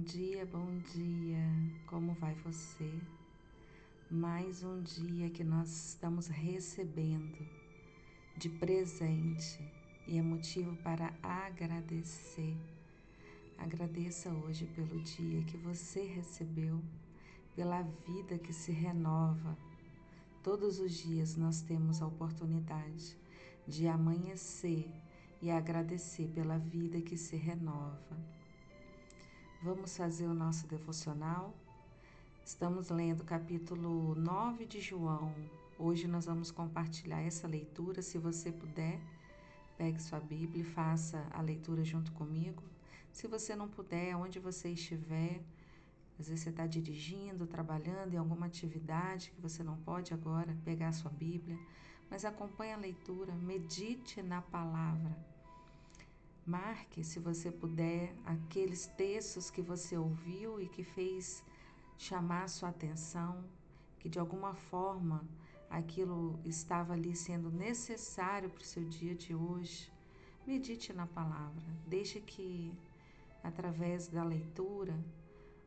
Bom dia, bom dia. Como vai você? Mais um dia que nós estamos recebendo de presente e é motivo para agradecer. Agradeça hoje pelo dia que você recebeu, pela vida que se renova. Todos os dias nós temos a oportunidade de amanhecer e agradecer pela vida que se renova. Vamos fazer o nosso devocional? Estamos lendo o capítulo 9 de João. Hoje nós vamos compartilhar essa leitura. Se você puder, pegue sua Bíblia e faça a leitura junto comigo. Se você não puder, onde você estiver, às vezes você está dirigindo, trabalhando em alguma atividade que você não pode agora pegar a sua Bíblia, mas acompanhe a leitura, medite na palavra. Marque, se você puder, aqueles textos que você ouviu e que fez chamar sua atenção, que de alguma forma aquilo estava ali sendo necessário para o seu dia de hoje. Medite na palavra, deixe que através da leitura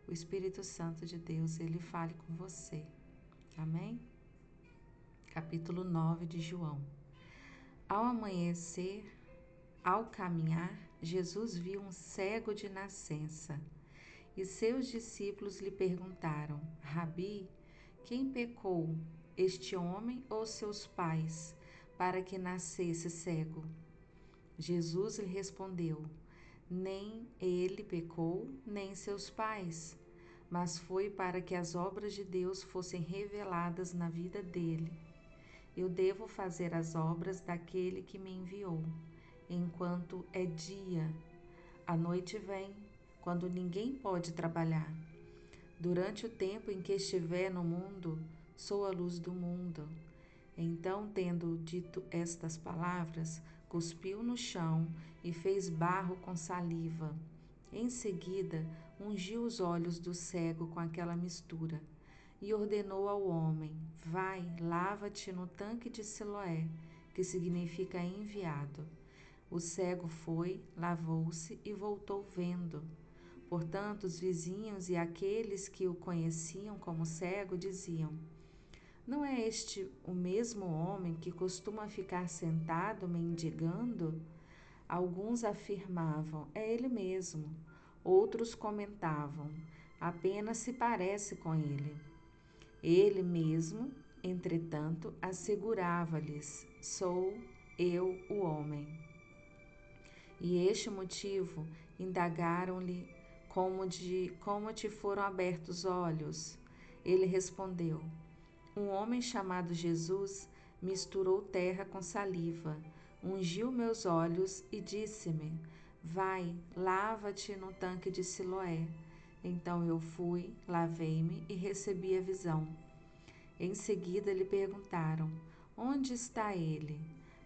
o Espírito Santo de Deus ele fale com você. Amém? Capítulo 9 de João. Ao amanhecer, ao caminhar, Jesus viu um cego de nascença e seus discípulos lhe perguntaram: Rabi, quem pecou, este homem ou seus pais, para que nascesse cego? Jesus lhe respondeu: Nem ele pecou, nem seus pais, mas foi para que as obras de Deus fossem reveladas na vida dele. Eu devo fazer as obras daquele que me enviou enquanto é dia. A noite vem, quando ninguém pode trabalhar. Durante o tempo em que estiver no mundo, sou a luz do mundo. Então, tendo dito estas palavras, cuspiu no chão e fez barro com saliva. Em seguida, ungiu os olhos do cego com aquela mistura e ordenou ao homem: Vai, lava-te no tanque de Siloé, que significa enviado. O cego foi, lavou-se e voltou vendo. Portanto, os vizinhos e aqueles que o conheciam como cego diziam: Não é este o mesmo homem que costuma ficar sentado mendigando? Alguns afirmavam: É ele mesmo. Outros comentavam: Apenas se parece com ele. Ele mesmo, entretanto, assegurava-lhes: Sou eu o homem. E este motivo indagaram-lhe como, de, como te foram abertos os olhos. Ele respondeu: Um homem chamado Jesus misturou terra com saliva, ungiu meus olhos e disse-me: Vai, lava-te no tanque de Siloé. Então eu fui, lavei-me e recebi a visão. Em seguida lhe perguntaram: Onde está ele?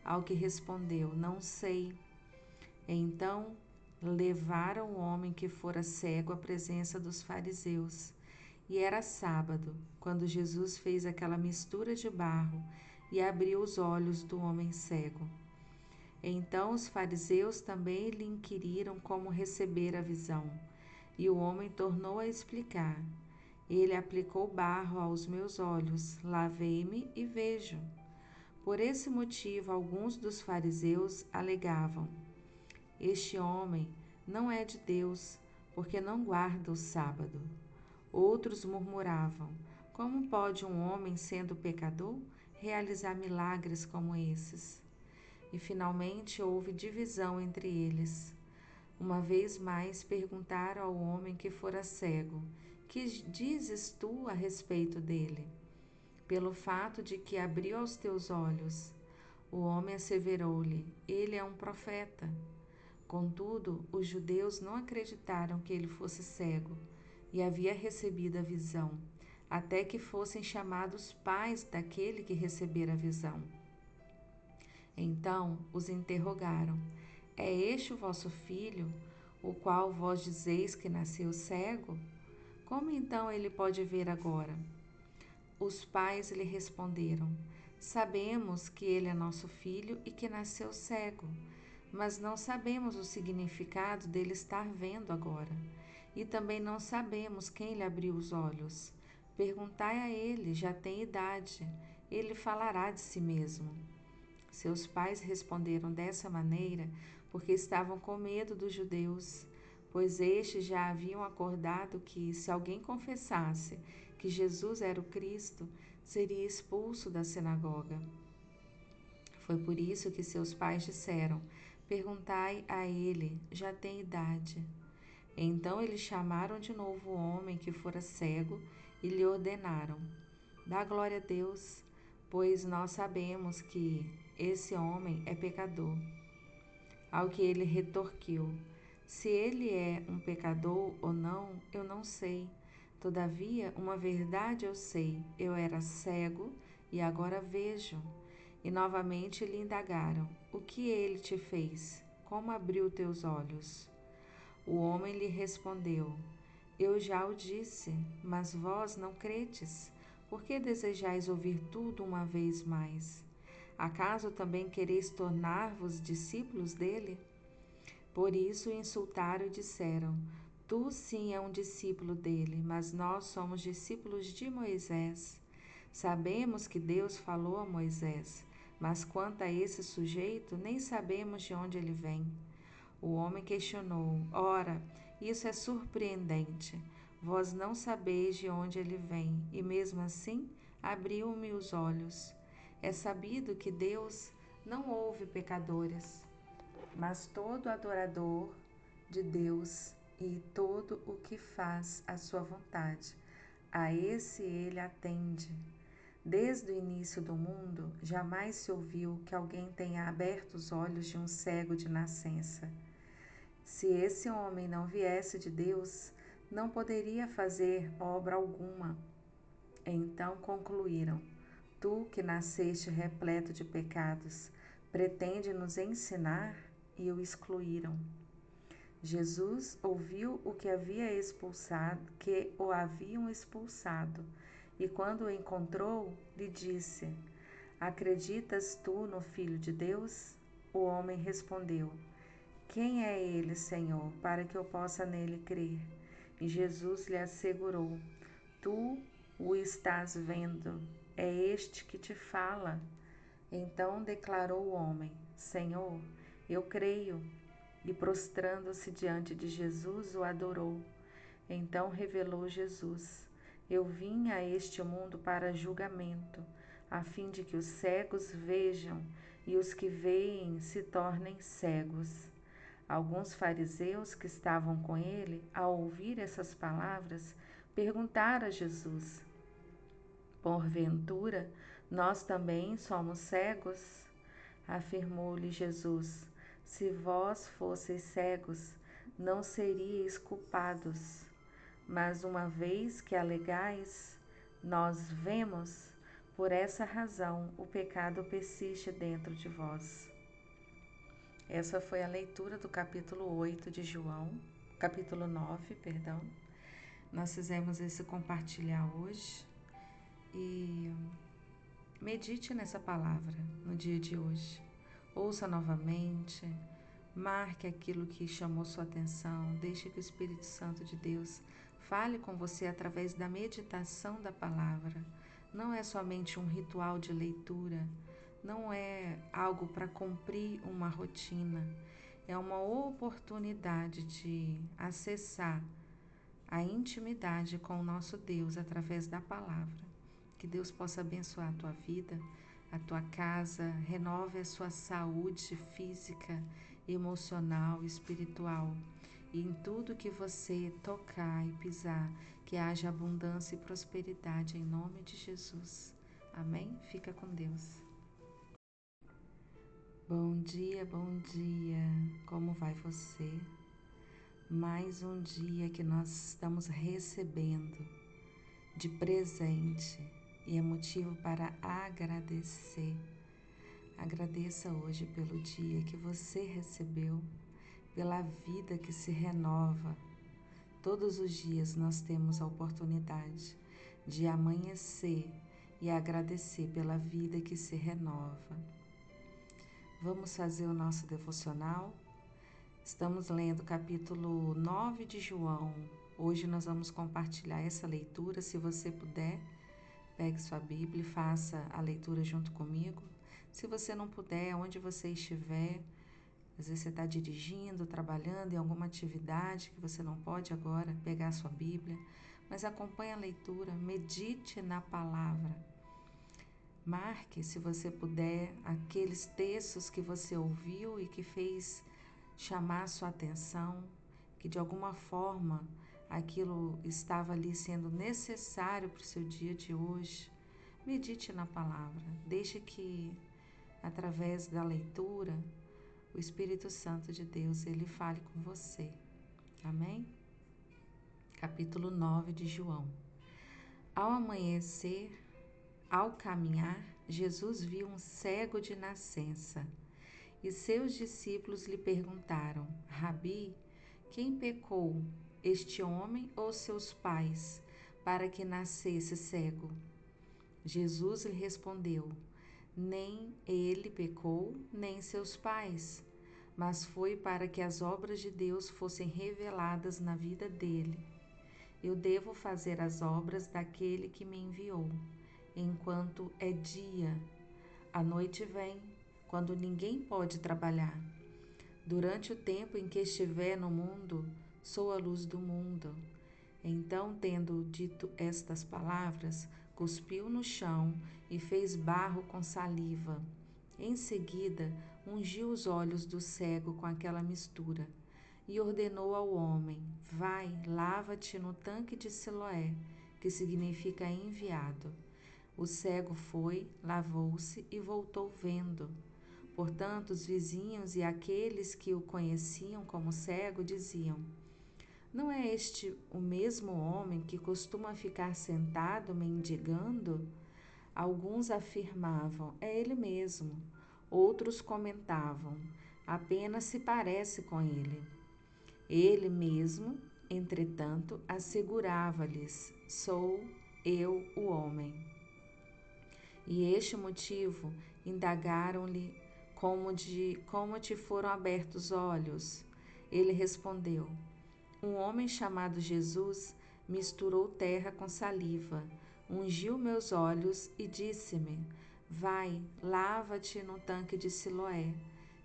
Ao que respondeu: Não sei. Então levaram o homem que fora cego à presença dos fariseus. E era sábado, quando Jesus fez aquela mistura de barro e abriu os olhos do homem cego. Então os fariseus também lhe inquiriram como receber a visão. E o homem tornou a explicar: Ele aplicou barro aos meus olhos, lavei-me e vejo. Por esse motivo, alguns dos fariseus alegavam: este homem não é de Deus, porque não guarda o sábado. Outros murmuravam: Como pode um homem, sendo pecador, realizar milagres como esses? E finalmente houve divisão entre eles. Uma vez mais perguntaram ao homem que fora cego: Que dizes tu a respeito dele? Pelo fato de que abriu os teus olhos. O homem asseverou-lhe: Ele é um profeta. Contudo, os judeus não acreditaram que ele fosse cego e havia recebido a visão, até que fossem chamados pais daquele que recebera a visão. Então os interrogaram: É este o vosso filho, o qual vós dizeis que nasceu cego? Como então ele pode ver agora? Os pais lhe responderam: Sabemos que ele é nosso filho e que nasceu cego mas não sabemos o significado dele estar vendo agora. e também não sabemos quem lhe abriu os olhos. Perguntai a ele, já tem idade, ele falará de si mesmo. Seus pais responderam dessa maneira porque estavam com medo dos judeus, pois estes já haviam acordado que, se alguém confessasse que Jesus era o Cristo, seria expulso da sinagoga. Foi por isso que seus pais disseram: Perguntai a ele, já tem idade. Então eles chamaram de novo o homem que fora cego e lhe ordenaram: Dá glória a Deus, pois nós sabemos que esse homem é pecador. Ao que ele retorquiu: Se ele é um pecador ou não, eu não sei. Todavia, uma verdade eu sei: eu era cego e agora vejo. E novamente lhe indagaram: O que ele te fez? Como abriu teus olhos? O homem lhe respondeu: Eu já o disse, mas vós não credes. Por que desejais ouvir tudo uma vez mais? Acaso também quereis tornar-vos discípulos dele? Por isso insultaram e disseram: Tu sim é um discípulo dele, mas nós somos discípulos de Moisés. Sabemos que Deus falou a Moisés, mas quanto a esse sujeito, nem sabemos de onde ele vem. O homem questionou: Ora, isso é surpreendente. Vós não sabeis de onde ele vem, e mesmo assim abriu-me os olhos. É sabido que Deus não ouve pecadores, mas todo adorador de Deus e todo o que faz a sua vontade. A esse ele atende. Desde o início do mundo, jamais se ouviu que alguém tenha aberto os olhos de um cego de nascença. Se esse homem não viesse de Deus, não poderia fazer obra alguma. Então concluíram: Tu que nasceste repleto de pecados, pretende nos ensinar? E o excluíram. Jesus ouviu o que havia expulsado, que o haviam expulsado, e quando o encontrou, lhe disse: Acreditas tu no Filho de Deus? O homem respondeu: quem é ele, Senhor, para que eu possa nele crer? E Jesus lhe assegurou: Tu o estás vendo, é este que te fala. Então declarou o homem: Senhor, eu creio. E prostrando-se diante de Jesus, o adorou. Então revelou Jesus: Eu vim a este mundo para julgamento, a fim de que os cegos vejam e os que veem se tornem cegos. Alguns fariseus que estavam com ele, ao ouvir essas palavras, perguntaram a Jesus: Porventura, nós também somos cegos? Afirmou-lhe Jesus: Se vós fosseis cegos, não seríeis culpados. Mas uma vez que alegais, nós vemos, por essa razão o pecado persiste dentro de vós. Essa foi a leitura do capítulo 8 de João, capítulo 9, perdão. Nós fizemos esse compartilhar hoje e medite nessa palavra no dia de hoje. Ouça novamente, marque aquilo que chamou sua atenção, deixe que o Espírito Santo de Deus fale com você através da meditação da palavra. Não é somente um ritual de leitura, não é algo para cumprir uma rotina, é uma oportunidade de acessar a intimidade com o nosso Deus através da palavra. Que Deus possa abençoar a tua vida, a tua casa, renove a sua saúde física, emocional, espiritual. E em tudo que você tocar e pisar, que haja abundância e prosperidade em nome de Jesus. Amém? Fica com Deus. Bom dia, bom dia. Como vai você? Mais um dia que nós estamos recebendo de presente e é motivo para agradecer. Agradeça hoje pelo dia que você recebeu, pela vida que se renova. Todos os dias nós temos a oportunidade de amanhecer e agradecer pela vida que se renova. Vamos fazer o nosso devocional. Estamos lendo o capítulo 9 de João, Hoje nós vamos compartilhar essa leitura. Se você puder, pegue sua Bíblia e faça a leitura junto comigo. Se você não puder, onde você estiver, às vezes você está dirigindo, trabalhando em alguma atividade que você não pode agora pegar a sua Bíblia, mas acompanhe a leitura, medite na palavra. Marque, se você puder, aqueles textos que você ouviu e que fez chamar a sua atenção, que de alguma forma aquilo estava ali sendo necessário para o seu dia de hoje. Medite na palavra, deixe que através da leitura o Espírito Santo de Deus ele fale com você. Amém? Capítulo 9 de João. Ao amanhecer, ao caminhar, Jesus viu um cego de nascença. E seus discípulos lhe perguntaram: Rabi, quem pecou, este homem ou seus pais, para que nascesse cego? Jesus lhe respondeu: Nem ele pecou, nem seus pais, mas foi para que as obras de Deus fossem reveladas na vida dele. Eu devo fazer as obras daquele que me enviou, enquanto é dia. A noite vem, quando ninguém pode trabalhar. Durante o tempo em que estiver no mundo, sou a luz do mundo. Então, tendo dito estas palavras, cuspiu no chão e fez barro com saliva. Em seguida, ungiu os olhos do cego com aquela mistura e ordenou ao homem: Vai, lava-te no tanque de Siloé, que significa enviado. O cego foi, lavou-se e voltou vendo. Portanto, os vizinhos e aqueles que o conheciam como cego diziam: não é este o mesmo homem que costuma ficar sentado mendigando? Alguns afirmavam: é ele mesmo. Outros comentavam: apenas se parece com ele. Ele mesmo, entretanto, assegurava-lhes: sou eu o homem. E este motivo indagaram-lhe como, de, como te foram abertos os olhos. Ele respondeu: um homem chamado Jesus misturou terra com saliva, ungiu meus olhos e disse-me: Vai, lava-te no tanque de Siloé.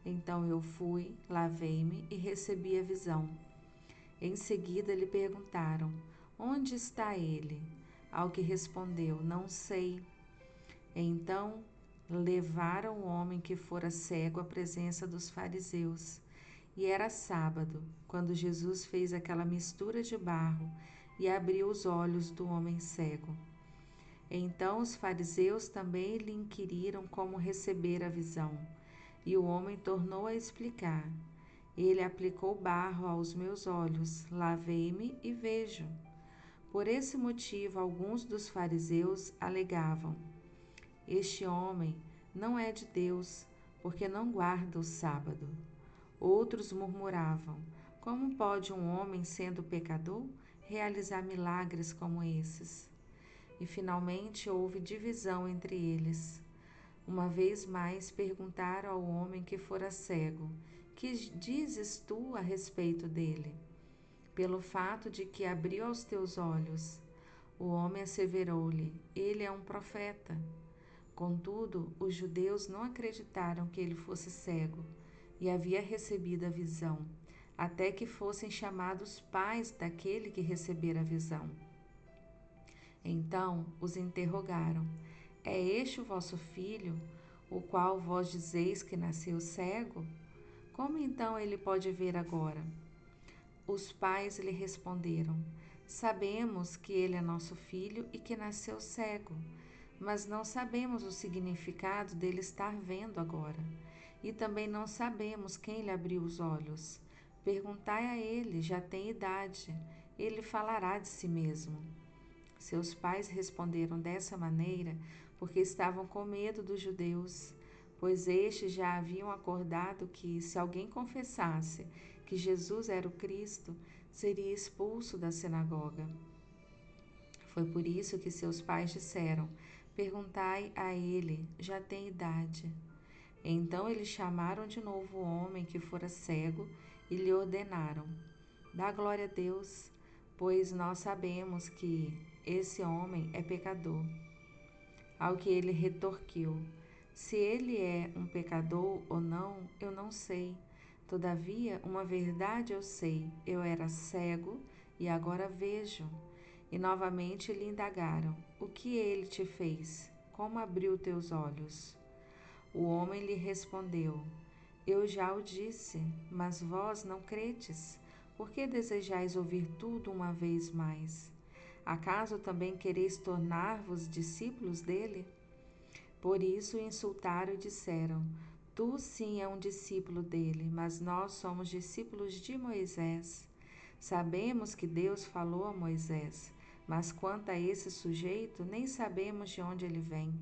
Então eu fui, lavei-me e recebi a visão. Em seguida lhe perguntaram: Onde está ele? Ao que respondeu: Não sei. Então levaram o homem que fora cego à presença dos fariseus. E era sábado, quando Jesus fez aquela mistura de barro e abriu os olhos do homem cego. Então os fariseus também lhe inquiriram como receber a visão. E o homem tornou a explicar: Ele aplicou barro aos meus olhos, lavei-me e vejo. Por esse motivo, alguns dos fariseus alegavam: Este homem não é de Deus, porque não guarda o sábado. Outros murmuravam: Como pode um homem, sendo pecador, realizar milagres como esses? E finalmente houve divisão entre eles. Uma vez mais perguntaram ao homem que fora cego: Que dizes tu a respeito dele? Pelo fato de que abriu aos teus olhos. O homem asseverou-lhe: Ele é um profeta. Contudo, os judeus não acreditaram que ele fosse cego e havia recebido a visão, até que fossem chamados pais daquele que recebera a visão. Então os interrogaram: É este o vosso filho, o qual vós dizeis que nasceu cego? Como então ele pode ver agora? Os pais lhe responderam: Sabemos que ele é nosso filho e que nasceu cego, mas não sabemos o significado dele estar vendo agora e também não sabemos quem lhe abriu os olhos. Perguntai a ele, já tem idade, ele falará de si mesmo. Seus pais responderam dessa maneira porque estavam com medo dos judeus, pois estes já haviam acordado que, se alguém confessasse que Jesus era o Cristo, seria expulso da sinagoga. Foi por isso que seus pais disseram: Perguntai a ele, já tem idade. Então eles chamaram de novo o homem que fora cego e lhe ordenaram: Dá glória a Deus, pois nós sabemos que esse homem é pecador. Ao que ele retorquiu: Se ele é um pecador ou não, eu não sei. Todavia, uma verdade eu sei: eu era cego e agora vejo. E novamente lhe indagaram: O que ele te fez? Como abriu teus olhos? O homem lhe respondeu: Eu já o disse, mas vós não credes. Por que desejais ouvir tudo uma vez mais? Acaso também quereis tornar-vos discípulos dele? Por isso insultaram e disseram: Tu sim é um discípulo dele, mas nós somos discípulos de Moisés. Sabemos que Deus falou a Moisés, mas quanto a esse sujeito, nem sabemos de onde ele vem.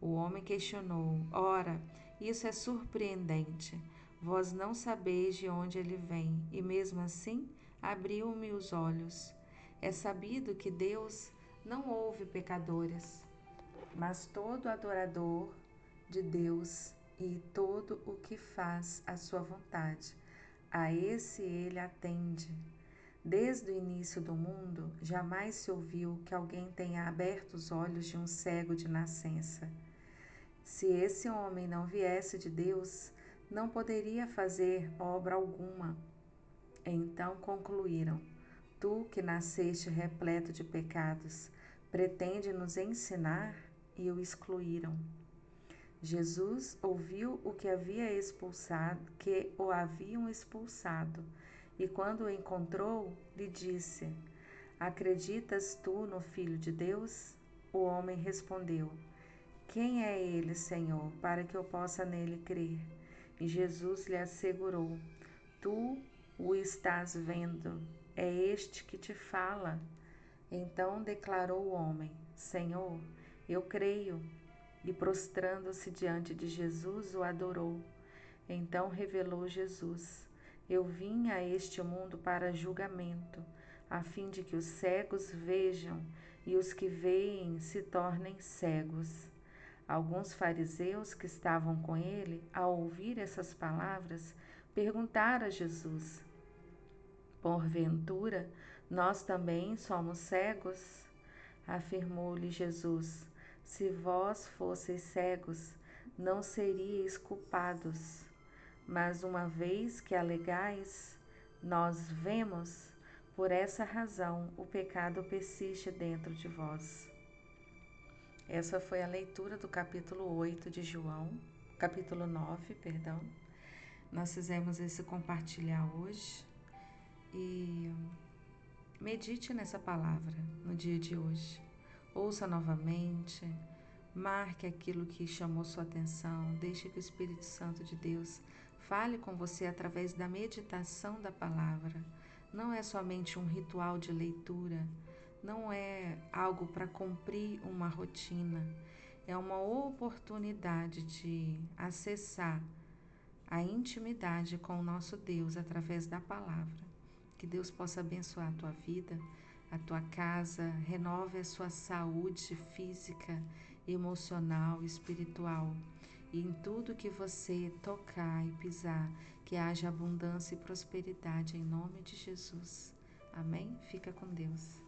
O homem questionou: Ora, isso é surpreendente. Vós não sabeis de onde ele vem, e mesmo assim abriu-me os olhos. É sabido que Deus não ouve pecadores, mas todo adorador de Deus e todo o que faz a sua vontade. A esse ele atende. Desde o início do mundo, jamais se ouviu que alguém tenha aberto os olhos de um cego de nascença. Se esse homem não viesse de Deus, não poderia fazer obra alguma. Então concluíram: Tu que nasceste repleto de pecados, pretende nos ensinar? E o excluíram. Jesus ouviu o que havia expulsado, que o haviam expulsado, e quando o encontrou, lhe disse: Acreditas tu no Filho de Deus? O homem respondeu: Quem é ele, Senhor, para que eu possa nele crer? E Jesus lhe assegurou: Tu o estás vendo, é este que te fala. Então declarou o homem: Senhor, eu creio. E prostrando-se diante de Jesus, o adorou. Então revelou Jesus: Eu vim a este mundo para julgamento, a fim de que os cegos vejam e os que veem se tornem cegos. Alguns fariseus que estavam com ele, ao ouvir essas palavras, perguntaram a Jesus: Porventura, nós também somos cegos? Afirmou-lhe Jesus: Se vós fosseis cegos, não seríeis culpados. Mas uma vez que alegais, nós vemos, por essa razão o pecado persiste dentro de vós. Essa foi a leitura do capítulo 8 de João, capítulo 9, perdão. Nós fizemos esse compartilhar hoje e medite nessa palavra no dia de hoje. Ouça novamente, marque aquilo que chamou sua atenção, deixe que o Espírito Santo de Deus fale com você através da meditação da palavra. Não é somente um ritual de leitura, não é algo para cumprir uma rotina, é uma oportunidade de acessar a intimidade com o nosso Deus através da palavra. Que Deus possa abençoar a tua vida, a tua casa, renove a sua saúde física, emocional, espiritual. E em tudo que você tocar e pisar, que haja abundância e prosperidade em nome de Jesus. Amém? Fica com Deus.